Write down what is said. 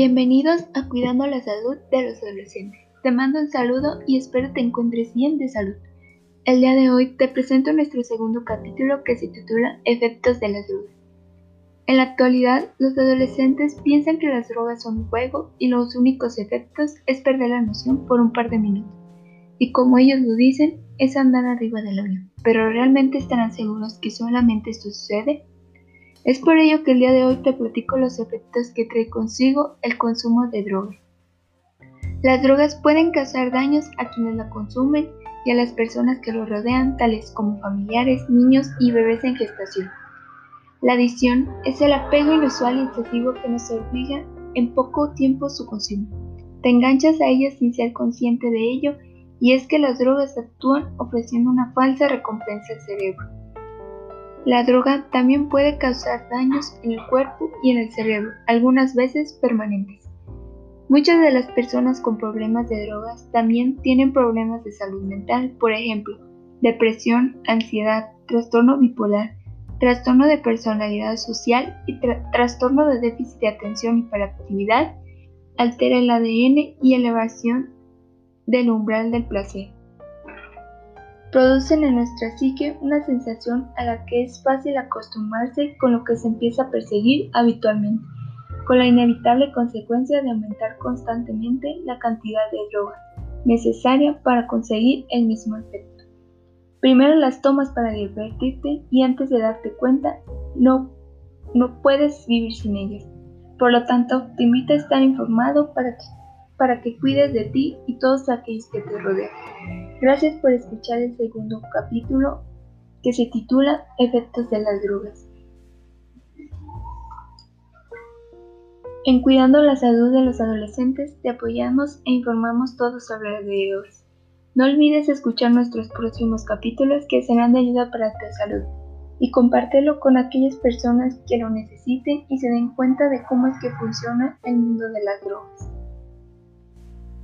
Bienvenidos a Cuidando la Salud de los Adolescentes. Te mando un saludo y espero te encuentres bien de salud. El día de hoy te presento nuestro segundo capítulo que se titula Efectos de las drogas. En la actualidad, los adolescentes piensan que las drogas son un juego y los únicos efectos es perder la noción por un par de minutos. Y como ellos lo dicen, es andar arriba del avión. Pero ¿realmente estarán seguros que solamente sucede? Es por ello que el día de hoy te platico los efectos que trae consigo el consumo de drogas. Las drogas pueden causar daños a quienes la consumen y a las personas que lo rodean, tales como familiares, niños y bebés en gestación. La adicción es el apego inusual y excesivo que nos obliga en poco tiempo su consumo. Te enganchas a ellas sin ser consciente de ello y es que las drogas actúan ofreciendo una falsa recompensa al cerebro. La droga también puede causar daños en el cuerpo y en el cerebro, algunas veces permanentes. Muchas de las personas con problemas de drogas también tienen problemas de salud mental, por ejemplo, depresión, ansiedad, trastorno bipolar, trastorno de personalidad social y trastorno de déficit de atención y hiperactividad, altera el ADN y elevación del umbral del placer producen en nuestra psique una sensación a la que es fácil acostumbrarse con lo que se empieza a perseguir habitualmente, con la inevitable consecuencia de aumentar constantemente la cantidad de droga necesaria para conseguir el mismo efecto. Primero las tomas para divertirte y antes de darte cuenta no, no puedes vivir sin ellas. Por lo tanto, te invito a estar informado para que, para que cuides de ti y todos aquellos que te rodean. Gracias por escuchar el segundo capítulo que se titula Efectos de las drogas. En Cuidando la Salud de los Adolescentes te apoyamos e informamos todo sobre drogas. No olvides escuchar nuestros próximos capítulos que serán de ayuda para tu salud y compártelo con aquellas personas que lo necesiten y se den cuenta de cómo es que funciona el mundo de las drogas.